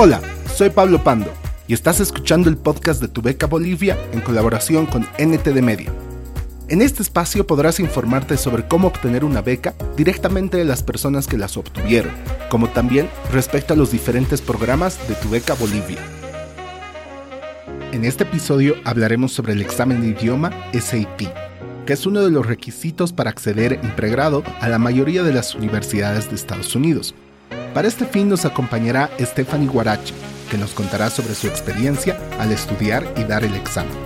Hola, soy Pablo Pando y estás escuchando el podcast de Tu Beca Bolivia en colaboración con NTD Media. En este espacio podrás informarte sobre cómo obtener una beca directamente de las personas que las obtuvieron, como también respecto a los diferentes programas de Tu Beca Bolivia. En este episodio hablaremos sobre el examen de idioma SAT, que es uno de los requisitos para acceder en pregrado a la mayoría de las universidades de Estados Unidos. Para este fin nos acompañará Stephanie Guarachi, que nos contará sobre su experiencia al estudiar y dar el examen.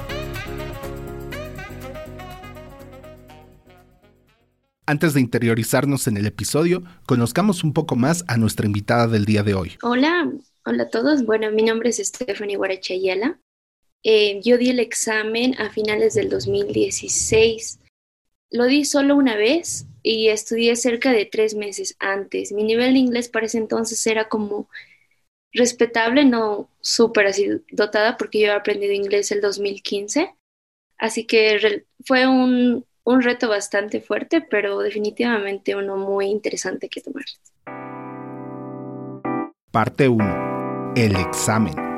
Antes de interiorizarnos en el episodio, conozcamos un poco más a nuestra invitada del día de hoy. Hola, hola a todos. Bueno, mi nombre es Stephanie Guarachi Ayala. Eh, yo di el examen a finales del 2016. Lo di solo una vez y estudié cerca de tres meses antes. Mi nivel de inglés para ese entonces era como respetable, no súper así dotada, porque yo he aprendido inglés el 2015. Así que fue un, un reto bastante fuerte, pero definitivamente uno muy interesante que tomar. Parte 1. El examen.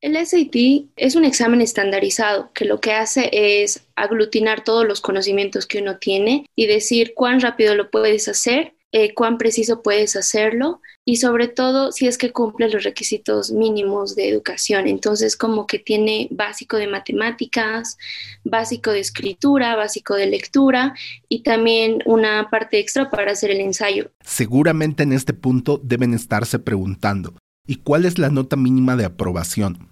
El SAT es un examen estandarizado que lo que hace es aglutinar todos los conocimientos que uno tiene y decir cuán rápido lo puedes hacer, eh, cuán preciso puedes hacerlo y sobre todo si es que cumple los requisitos mínimos de educación. Entonces como que tiene básico de matemáticas, básico de escritura, básico de lectura y también una parte extra para hacer el ensayo. Seguramente en este punto deben estarse preguntando, ¿Y cuál es la nota mínima de aprobación?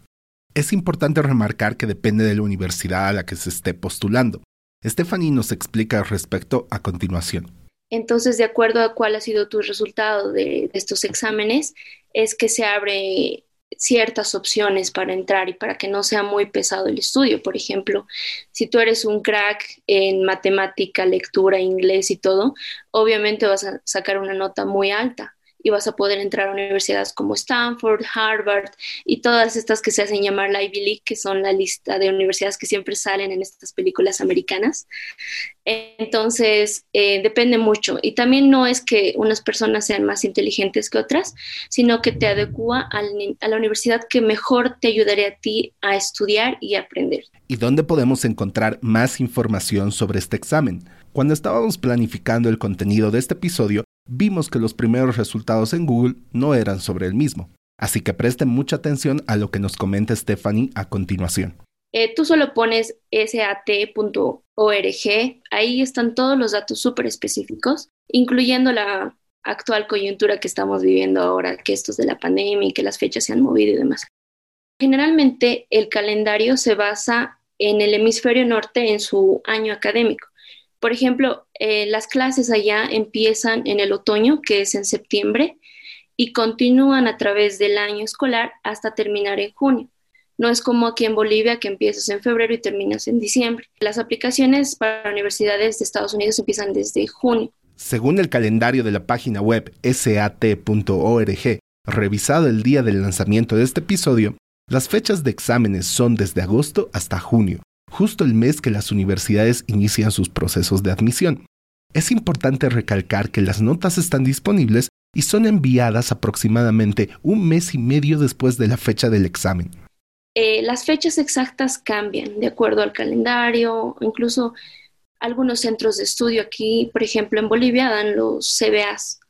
Es importante remarcar que depende de la universidad a la que se esté postulando. Stephanie nos explica al respecto a continuación. Entonces, de acuerdo a cuál ha sido tu resultado de, estos exámenes, es que se abre ciertas opciones para entrar y para que no sea muy pesado el estudio. Por ejemplo, si tú eres un crack en matemática, lectura, inglés y todo, obviamente vas a sacar una nota muy alta y vas a poder entrar a universidades como Stanford, Harvard y todas estas que se hacen llamar la Ivy League, que son la lista de universidades que siempre salen en estas películas americanas. Entonces, eh, depende mucho. Y también no es que unas personas sean más inteligentes que otras, sino que te adecua a la universidad que mejor te ayudaría a ti a estudiar y aprender. ¿Y dónde podemos encontrar más información sobre este examen? Cuando estábamos planificando el contenido de este episodio, vimos que los primeros resultados en Google no eran sobre el mismo. Así que presten mucha atención a lo que nos comenta Stephanie a continuación. Eh, tú solo pones sat.org, ahí están todos los datos súper específicos, incluyendo la actual coyuntura que estamos viviendo ahora, que esto es de la pandemia y que las fechas se han movido y demás. Generalmente el calendario se basa en el hemisferio norte en su año académico. Por ejemplo, eh, las clases allá empiezan en el otoño, que es en septiembre, y continúan a través del año escolar hasta terminar en junio. No es como aquí en Bolivia que empiezas en febrero y terminas en diciembre. Las aplicaciones para universidades de Estados Unidos empiezan desde junio. Según el calendario de la página web sat.org, revisado el día del lanzamiento de este episodio, las fechas de exámenes son desde agosto hasta junio, justo el mes que las universidades inician sus procesos de admisión. Es importante recalcar que las notas están disponibles y son enviadas aproximadamente un mes y medio después de la fecha del examen. Eh, las fechas exactas cambian de acuerdo al calendario, incluso algunos centros de estudio aquí, por ejemplo en Bolivia, dan los CBAs.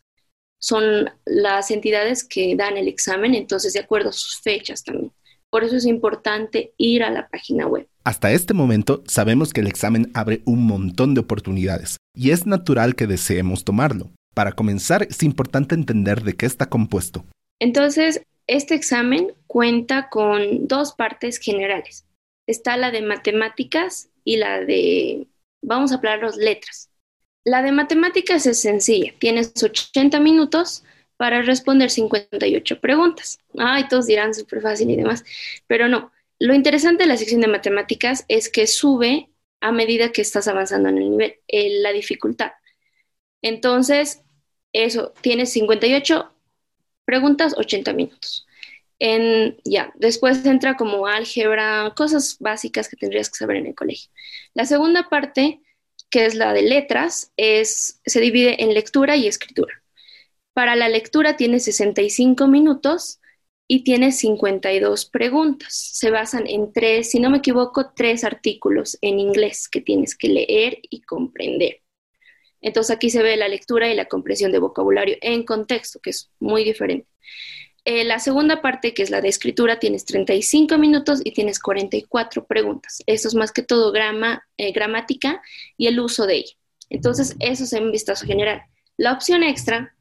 Son las entidades que dan el examen, entonces de acuerdo a sus fechas también. Por eso es importante ir a la página web. Hasta este momento sabemos que el examen abre un montón de oportunidades y es natural que deseemos tomarlo. Para comenzar es importante entender de qué está compuesto. Entonces, este examen cuenta con dos partes generales. Está la de matemáticas y la de, vamos a hablar los letras. La de matemáticas es sencilla, tienes 80 minutos para responder 58 preguntas. Ay, todos dirán súper fácil y demás, pero no. Lo interesante de la sección de matemáticas es que sube a medida que estás avanzando en el nivel, en la dificultad. Entonces, eso, tienes 58 preguntas, 80 minutos. En, ya, después entra como álgebra, cosas básicas que tendrías que saber en el colegio. La segunda parte, que es la de letras, es, se divide en lectura y escritura. Para la lectura tiene 65 minutos y tiene 52 preguntas. Se basan en tres, si no me equivoco, tres artículos en inglés que tienes que leer y comprender. Entonces aquí se ve la lectura y la comprensión de vocabulario en contexto, que es muy diferente. Eh, la segunda parte, que es la de escritura, tienes 35 minutos y tienes 44 preguntas. Eso es más que todo grama, eh, gramática y el uso de ella. Entonces, eso es en vistazo general. La opción extra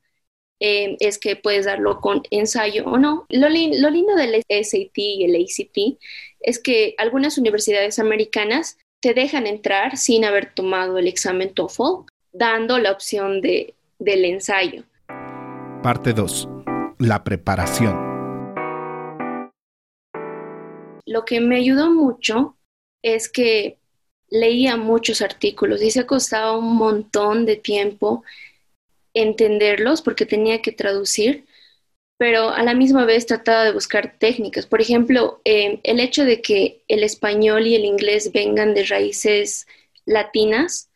eh, es que puedes darlo con ensayo o no. Lo, lo, lindo del SAT y el ACT es que algunas universidades americanas te dejan entrar sin haber tomado el examen TOEFL, dando la opción de, del ensayo. Parte 2. La preparación. Lo que me ayudó mucho es que leía muchos artículos y se ha costado un montón de tiempo entenderlos porque tenía que traducir, pero a la misma vez trataba de buscar técnicas. Por ejemplo, eh, el hecho de que el español y el inglés vengan de raíces latinas,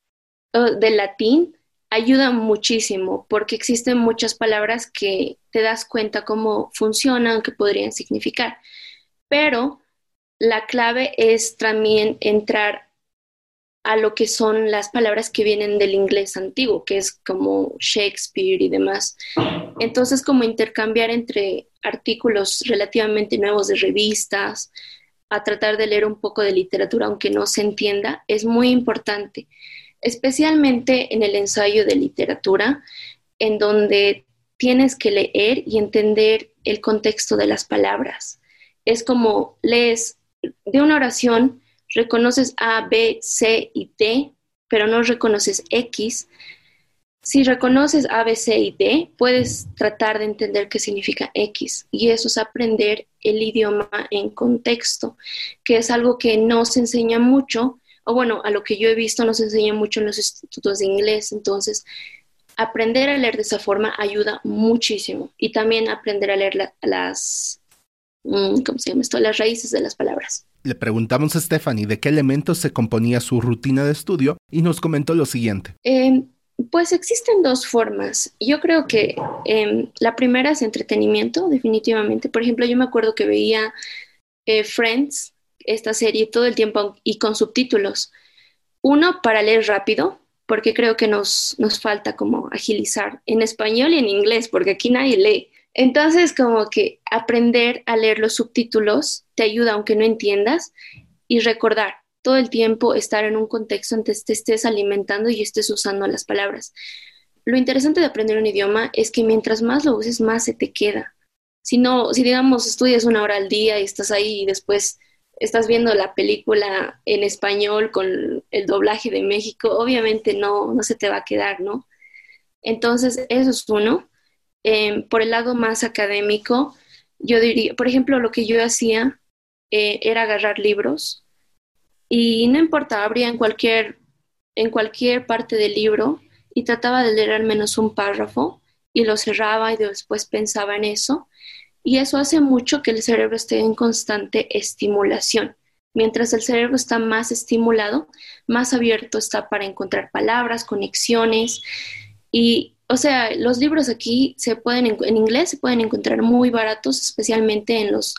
del latín, ayuda muchísimo porque existen muchas palabras que te das cuenta cómo funcionan, qué podrían significar. Pero la clave es también entrar a lo que son las palabras que vienen del inglés antiguo, que es como Shakespeare y demás. Entonces, como intercambiar entre artículos relativamente nuevos de revistas, a tratar de leer un poco de literatura, aunque no se entienda, es muy importante, especialmente en el ensayo de literatura, en donde tienes que leer y entender el contexto de las palabras. Es como lees de una oración, reconoces A, B, C y D, pero no reconoces X, si reconoces A, B, C y D, puedes tratar de entender qué significa X. Y eso es aprender el idioma en contexto, que es algo que no se enseña mucho, o bueno, a lo que yo he visto no se enseña mucho en los institutos de inglés. Entonces, aprender a leer de esa forma ayuda muchísimo. Y también aprender a leer las, mm, ¿cómo se llama esto? Las raíces de las palabras. Le preguntamos a Stephanie de qué elementos se componía su rutina de estudio y nos comentó lo siguiente. Em, pues existen dos formas. Yo creo que em, la primera es entretenimiento, definitivamente. Por ejemplo, yo me acuerdo que veía eh, Friends, esta serie, todo el tiempo y con subtítulos. Uno, para leer rápido, porque creo que nos, nos falta como agilizar en español y en inglés, porque aquí nadie lee. Entonces, como que aprender a leer los subtítulos te ayuda aunque no entiendas y recordar todo el tiempo estar en un contexto en que te estés alimentando y estés usando las palabras. Lo interesante de aprender un idioma es que mientras más lo uses, más se te queda. Si no, si digamos estudias una hora al día y estás ahí y después estás viendo la película en español con el doblaje de México, obviamente no, no se te va a quedar, ¿no? Entonces, eso es uno. Em, por el lado más académico, yo diría, por ejemplo, lo que yo hacía eh, era agarrar libros y no importa, abría en cualquier, en cualquier parte del libro y trataba de leer al menos un párrafo y lo cerraba y después pensaba en eso. Y eso hace mucho que el cerebro esté en constante estimulación. Mientras el cerebro está más estimulado, más abierto está para encontrar palabras, conexiones y o sea, los libros aquí se pueden, en inglés se pueden encontrar muy baratos, especialmente en los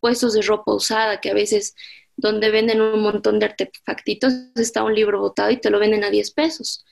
puestos de ropa usada, que a veces donde venden un montón de artefactitos está un libro botado y te lo venden a 10 pesos.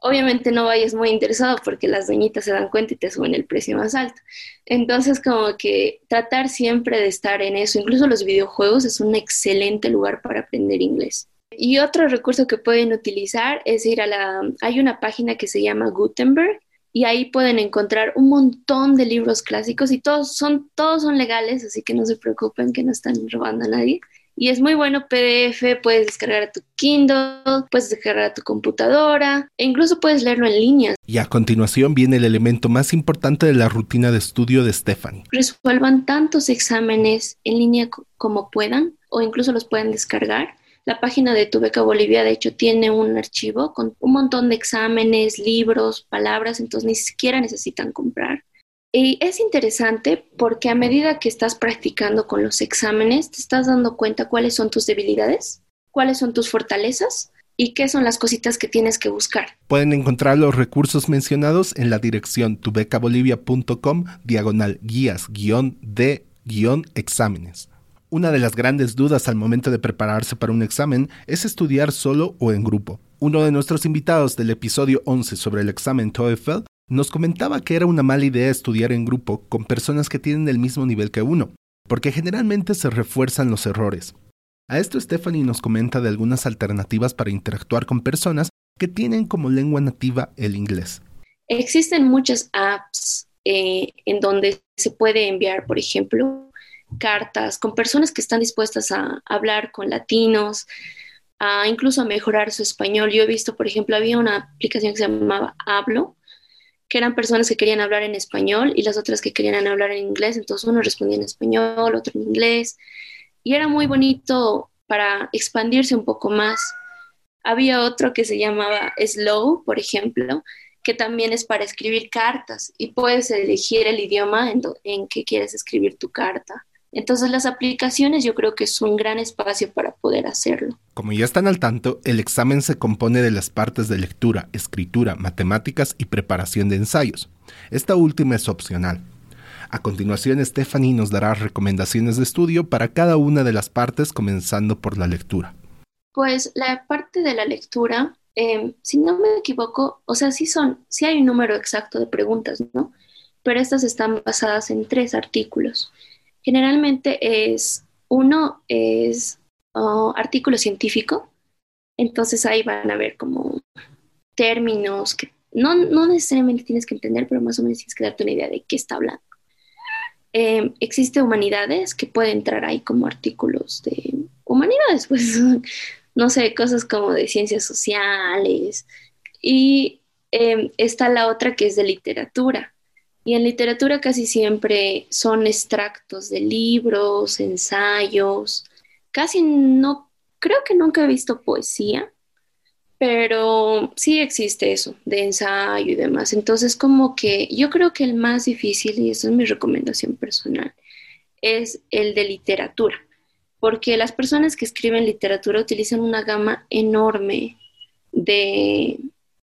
Obviamente no vayas muy interesado porque las doñitas se dan cuenta y te suben el precio más alto. Entonces, como que tratar siempre de estar en eso, incluso los videojuegos es un excelente lugar para aprender inglés. Y otro recurso que pueden utilizar es ir a la, hay una página que se llama Gutenberg, y ahí pueden encontrar un montón de libros clásicos y todos son, todos son legales, así que no se preocupen que no están robando a nadie. Y es muy bueno PDF, puedes descargar a tu Kindle, puedes descargar a tu computadora e incluso puedes leerlo en línea. Y a continuación viene el elemento más importante de la rutina de estudio de Stephanie. Resuelvan tantos exámenes en línea como puedan o incluso los pueden descargar la página de Tu Beca Bolivia, de hecho, tiene un archivo con un montón de exámenes, libros, palabras, entonces ni siquiera necesitan comprar. Y es interesante porque a medida que estás practicando con los exámenes, te estás dando cuenta cuáles son tus debilidades, cuáles son tus fortalezas y qué son las cositas que tienes que buscar. Pueden encontrar los recursos mencionados en la dirección tubecabolivia.com diagonal guías guion de guion exámenes. Una de las grandes dudas al momento de prepararse para un examen es estudiar solo o en grupo. Uno de nuestros invitados del episodio 11 sobre el examen TOEFL nos comentaba que era una mala idea estudiar en grupo con personas que tienen el mismo nivel que uno, porque generalmente se refuerzan los errores. A esto Stephanie nos comenta de algunas alternativas para interactuar con personas que tienen como lengua nativa el inglés. Existen muchas apps eh, en donde se puede enviar, por ejemplo, cartas con personas que están dispuestas a hablar con latinos, a incluso a mejorar su español. Yo he visto, por ejemplo, había una aplicación que se llamaba Hablo, que eran personas que querían hablar en español y las otras que querían hablar en inglés. Entonces uno respondía en español, otro en inglés. Y era muy bonito para expandirse un poco más. Había otro que se llamaba Slow, por ejemplo, que también es para escribir cartas y puedes elegir el idioma en, en que quieres escribir tu carta. Entonces las aplicaciones yo creo que es un gran espacio para poder hacerlo. Como ya están al tanto, el examen se compone de las partes de lectura, escritura, matemáticas y preparación de ensayos. Esta última es opcional. A continuación, Stephanie nos dará recomendaciones de estudio para cada una de las partes, comenzando por la lectura. Pues la parte de la lectura, em, si no me equivoco, o sea, sí son, sí hay un número exacto de preguntas, ¿no? Pero estas están basadas en tres artículos. Generalmente es, uno es artículo científico, entonces ahí van a ver como términos que no, necesariamente tienes que entender, pero más o menos tienes que darte una idea de qué está hablando. Em, existe humanidades que pueden entrar ahí como artículos de humanidades, pues no sé, cosas como de ciencias sociales. Y em, está la otra que es de literatura. Y en literatura casi siempre son extractos de libros, ensayos. Casi no, creo que nunca he visto poesía, pero sí existe eso, de ensayo y demás. Entonces, como que yo creo que el más difícil, y esa es mi recomendación personal, es el de literatura, porque las personas que escriben literatura utilizan una gama enorme de,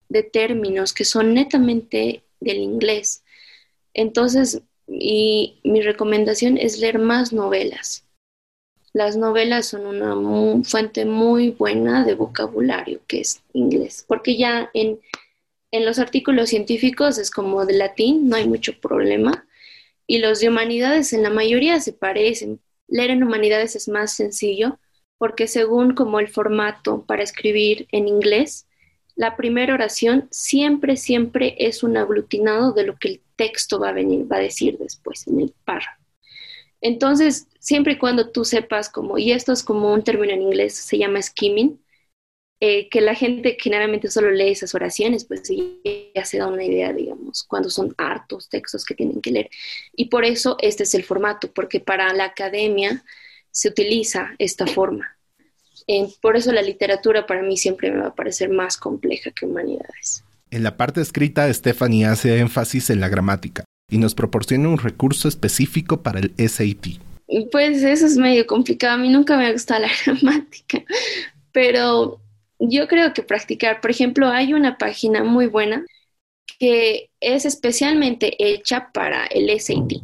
de términos que son netamente del inglés. Entonces, y mi recomendación es leer más novelas. Las novelas son una fuente muy buena de vocabulario, que es inglés, porque ya en, en los artículos científicos es como de latín, no hay mucho problema, y los de humanidades en la mayoría se parecen. Leer en humanidades es más sencillo, porque según como el formato para escribir en inglés, la primera oración siempre, siempre es un aglutinado de lo que el texto va a venir, va a decir después en el párrafo. Entonces, siempre y cuando tú sepas como, y esto es como un término en inglés, se llama skimming, eh, que la gente generalmente solo lee esas oraciones, pues ya se da una idea, digamos, cuando son hartos textos que tienen que leer. Y por eso este es el formato, porque para la academia se utiliza esta forma por eso la literatura para mí siempre me va a parecer más compleja que humanidades. En la parte escrita, Stephanie hace énfasis en la gramática y nos proporciona un recurso específico para el SAT. Pues eso es medio complicado. A mí nunca me ha gustado la gramática, pero yo creo que practicar, por ejemplo, hay una página muy buena que es especialmente hecha para el SAT.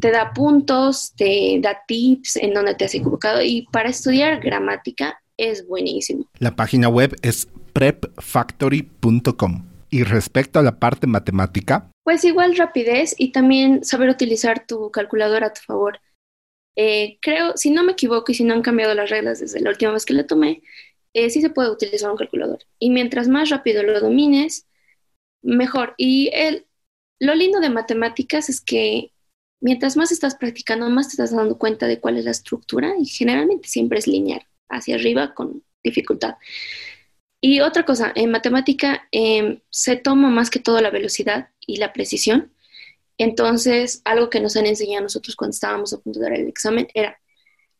Te da puntos, te da tips en donde te has equivocado y para estudiar gramática es buenísimo. La página web es prepfactory.com. Y respecto a la parte matemática, pues igual rapidez y también saber utilizar tu calculadora a tu favor. Eh, creo, si no me equivoco y si no han cambiado las reglas desde la última vez que la tomé, eh, sí se puede utilizar un calculador. Y mientras más rápido lo domines, mejor. Y el, lo lindo de matemáticas es que mientras más estás practicando, más te estás dando cuenta de cuál es la estructura y generalmente siempre es lineal hacia arriba con dificultad. Y otra cosa, en matemática em, se toma más que todo la velocidad y la precisión. Entonces, algo que nos han enseñado nosotros cuando estábamos a punto de dar el examen era,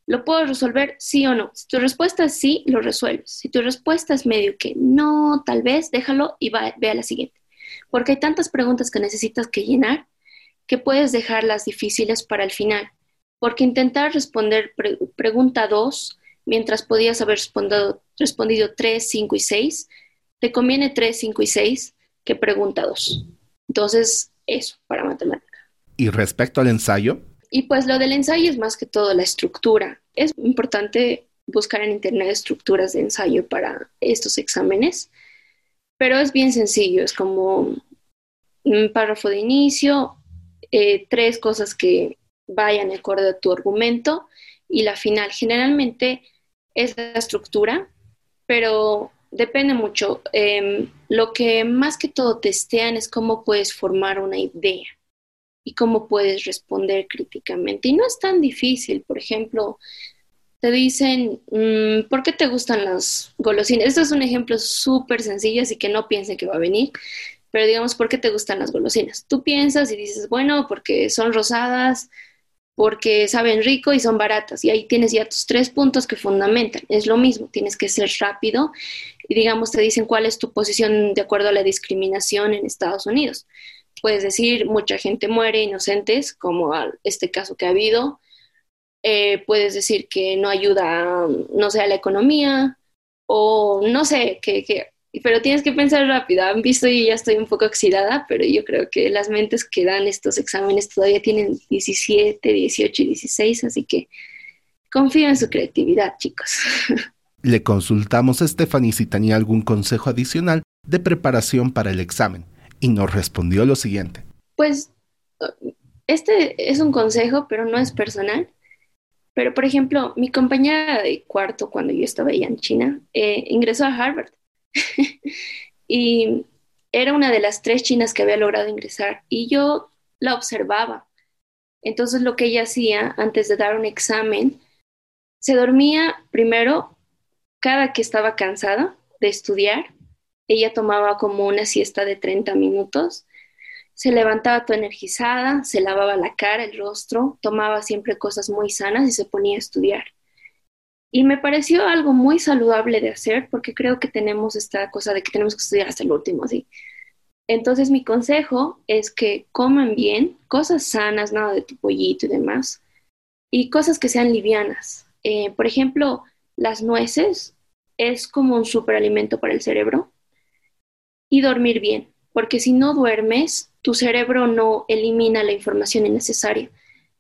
¿lo puedo resolver sí o no? Si tu respuesta es sí, lo resuelves. Si tu respuesta es medio que no, tal vez, déjalo y va, ve a la siguiente. Porque hay tantas preguntas que necesitas que llenar que puedes dejarlas difíciles para el final. Porque intentar responder pregunta 2 mientras podías haber respondido, respondido 3, 5 y 6, te conviene 3, 5 y 6 que pregunta 2. Entonces, eso para matemática. ¿Y respecto al ensayo? Y pues lo del ensayo es más que todo la estructura. Es importante buscar en internet estructuras de ensayo para estos exámenes, pero es bien sencillo, es como un párrafo de inicio, eh, tres cosas que vayan acorde a tu argumento y la final. Generalmente es la estructura, pero depende mucho. Em, lo que más que todo testean es cómo puedes formar una idea y cómo puedes responder críticamente. Y no es tan difícil, por ejemplo, te dicen, mm, ¿por qué te gustan las golosinas? Esto es un ejemplo súper sencillo, así que no piensen que va a venir, pero digamos, ¿por qué te gustan las golosinas? Tú piensas y dices, bueno, porque son rosadas, porque saben rico y son baratas. Y ahí tienes ya tus tres puntos que fundamentan. Es lo mismo, tienes que ser rápido y digamos te dicen cuál es tu posición de acuerdo a la discriminación en Estados Unidos. Puedes decir, mucha gente muere inocentes, como este caso que ha habido. Eh, puedes decir que no ayuda, no sé, a la economía o no sé, que, que pero tienes que pensar rápido. Han visto y ya estoy un poco oxidada, pero yo creo que las mentes que dan estos exámenes todavía tienen 17, 18 y 16, así que confío en su creatividad, chicos. Le consultamos a Stephanie si tenía algún consejo adicional de preparación para el examen y nos respondió lo siguiente. Pues este es un consejo, pero no es personal. Pero, por ejemplo, mi compañera de cuarto, cuando yo estaba allá en China, eh, ingresó a Harvard y era una de las tres chinas que había logrado ingresar y yo la observaba. Entonces lo que ella hacía antes de dar un examen, se dormía primero cada que estaba cansada de estudiar. Ella tomaba como una siesta de 30 minutos. Se levantaba toda energizada, se lavaba la cara, el rostro, tomaba siempre cosas muy sanas y se ponía a estudiar. Y me pareció algo muy saludable de hacer porque creo que tenemos esta cosa de que tenemos que estudiar hasta el último, ¿sí? Entonces mi consejo es que coman bien, cosas sanas, nada de tu pollito y demás, y cosas que sean livianas. Eh, por ejemplo, las nueces es como un superalimento para el cerebro y dormir bien, porque si no duermes, tu cerebro no elimina la información innecesaria.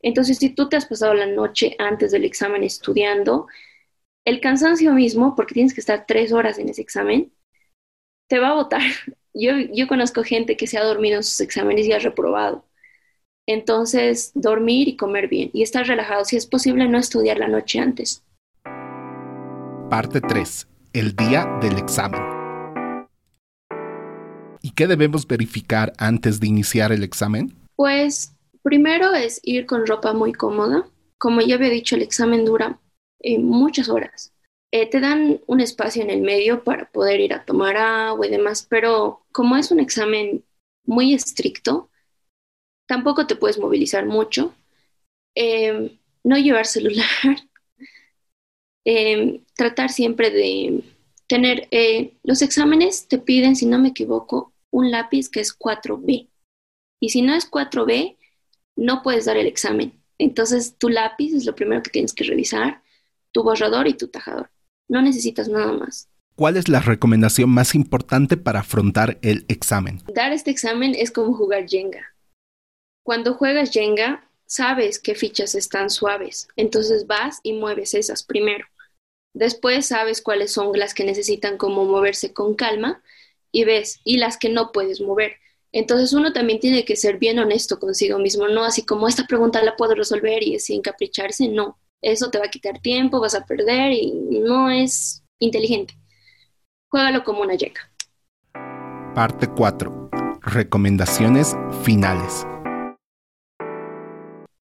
Entonces, si tú te has pasado la noche antes del examen estudiando, el cansancio mismo, porque tienes que estar tres horas en ese examen, te va a botar. Yo, yo conozco gente que se ha dormido en sus exámenes y ha reprobado. Entonces, dormir y comer bien y estar relajado. Si es posible, no estudiar la noche antes. Parte 3. El día del examen. ¿Y qué debemos verificar antes de iniciar el examen? Pues primero es ir con ropa muy cómoda. Como ya había dicho, el examen dura eh, muchas horas. Eh, te dan un espacio en el medio para poder ir a tomar agua y demás, pero como es un examen muy estricto, tampoco te puedes movilizar mucho. Em, no llevar celular. Em, tratar siempre de tener, eh, los exámenes te piden, si no me equivoco, un lápiz que es 4B. Y si no es 4B, no puedes dar el examen. Entonces, tu lápiz es lo primero que tienes que revisar tu borrador y tu tajador. No necesitas nada más. ¿Cuál es la recomendación más importante para afrontar el examen? Dar este examen es como jugar Jenga. Cuando juegas Jenga, sabes qué fichas están suaves, entonces vas y mueves esas primero. Después sabes cuáles son las que necesitan como moverse con calma y ves, y las que no puedes mover. Entonces uno también tiene que ser bien honesto consigo mismo, no así como esta pregunta la puedo resolver y sin capricharse, no eso te va a quitar tiempo, vas a perder y no es inteligente. Juégalo como una yeca. Parte 4. Recomendaciones finales.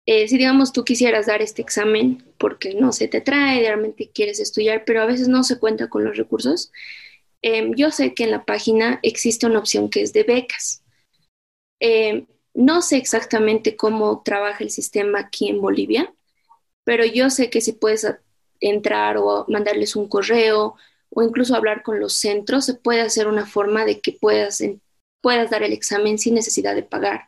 Eh, si digamos tú quisieras dar este examen porque no se te trae, realmente quieres estudiar, pero a veces no se cuenta con los recursos, em, yo sé que en la página existe una opción que es de becas. Em, no sé exactamente cómo trabaja el sistema aquí en Bolivia, pero yo sé que si puedes entrar o mandarles un correo o incluso hablar con los centros, se puede hacer una forma de que puedas, puedas dar el examen sin necesidad de pagar,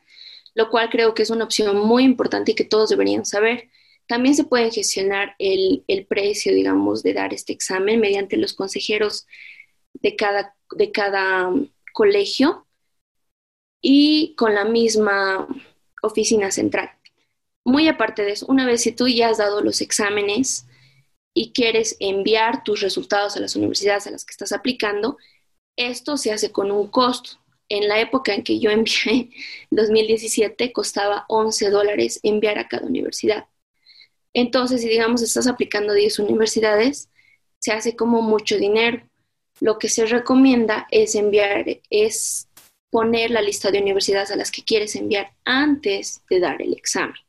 lo cual creo que es una opción muy importante y que todos deberían saber. También se puede gestionar el, precio, digamos, de dar este examen mediante los consejeros de cada, de cada um, colegio y con la misma oficina central. Muy aparte de eso, una vez si tú ya has dado los exámenes y quieres enviar tus resultados a las universidades a las que estás aplicando, esto se hace con un costo. En la época en que yo envié, 2017, costaba 11 dólares enviar a cada universidad. Entonces, si digamos estás aplicando 10 universidades, se hace como mucho dinero. Lo que se recomienda es enviar, es poner la lista de universidades a las que quieres enviar antes de dar el examen.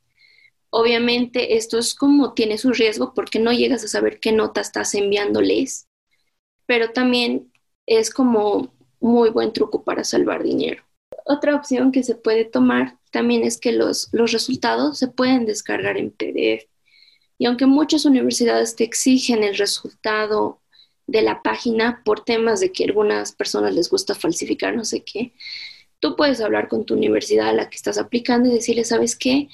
Obviamente esto es como tiene su riesgo porque no llegas a saber qué nota estás enviándoles, pero también es como muy buen truco para salvar dinero. Otra opción que se puede tomar también es que los, los resultados se pueden descargar en PDF. Y aunque muchas universidades te exigen el resultado de la página por temas de que algunas personas les gusta falsificar no sé qué, tú puedes hablar con tu universidad a la que estás aplicando y decirle, ¿sabes qué?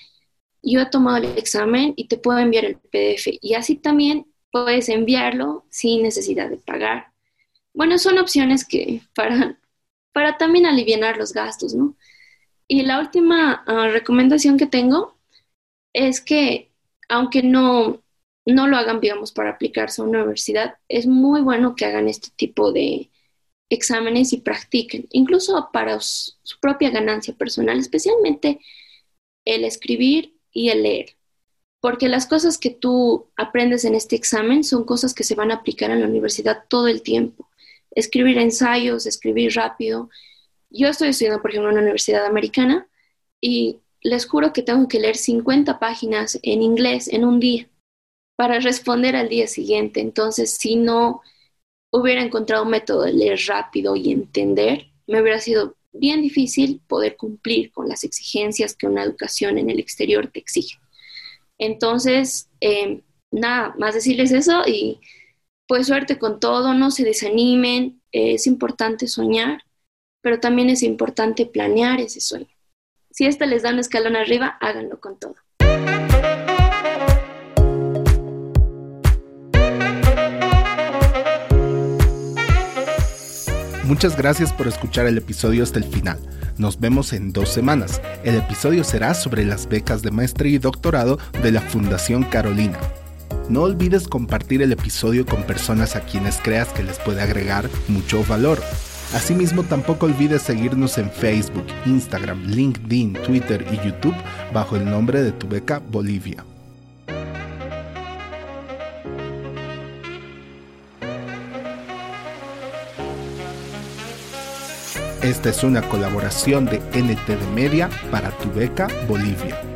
Yo he tomado el examen y te puedo enviar el PDF. Y así también puedes enviarlo sin necesidad de pagar. Bueno, son opciones que para, para también aliviar los gastos, ¿no? Y la última ah, recomendación que tengo es que aunque no, no lo hagan, digamos, para aplicarse a una universidad, es muy bueno que hagan este tipo de exámenes y practiquen, incluso para su propia ganancia personal, especialmente el escribir y el leer, porque las cosas que tú aprendes en este examen son cosas que se van a aplicar en la universidad todo el tiempo. Escribir ensayos, escribir rápido. Yo estoy estudiando, por ejemplo, en una universidad americana y les juro que tengo que leer 50 páginas en inglés en un día para responder al día siguiente. Entonces, si no hubiera encontrado un método de leer rápido y entender, me hubiera sido bien difícil poder cumplir con las exigencias que una educación en el exterior te exige. Entonces, em, nada, más decirles eso y pues suerte con todo, no se desanimen, es importante soñar, pero también es importante planear ese sueño. Si esto les da un escalón arriba, háganlo con todo. Muchas gracias por escuchar el episodio hasta el final. Nos vemos en dos semanas. El episodio será sobre las becas de maestría y doctorado de la Fundación Carolina. No olvides compartir el episodio con personas a quienes creas que les puede agregar mucho valor. Asimismo, tampoco olvides seguirnos en Facebook, Instagram, LinkedIn, Twitter y YouTube bajo el nombre de tu beca Bolivia. Esta es una colaboración de NTD Media para tu beca Bolivia.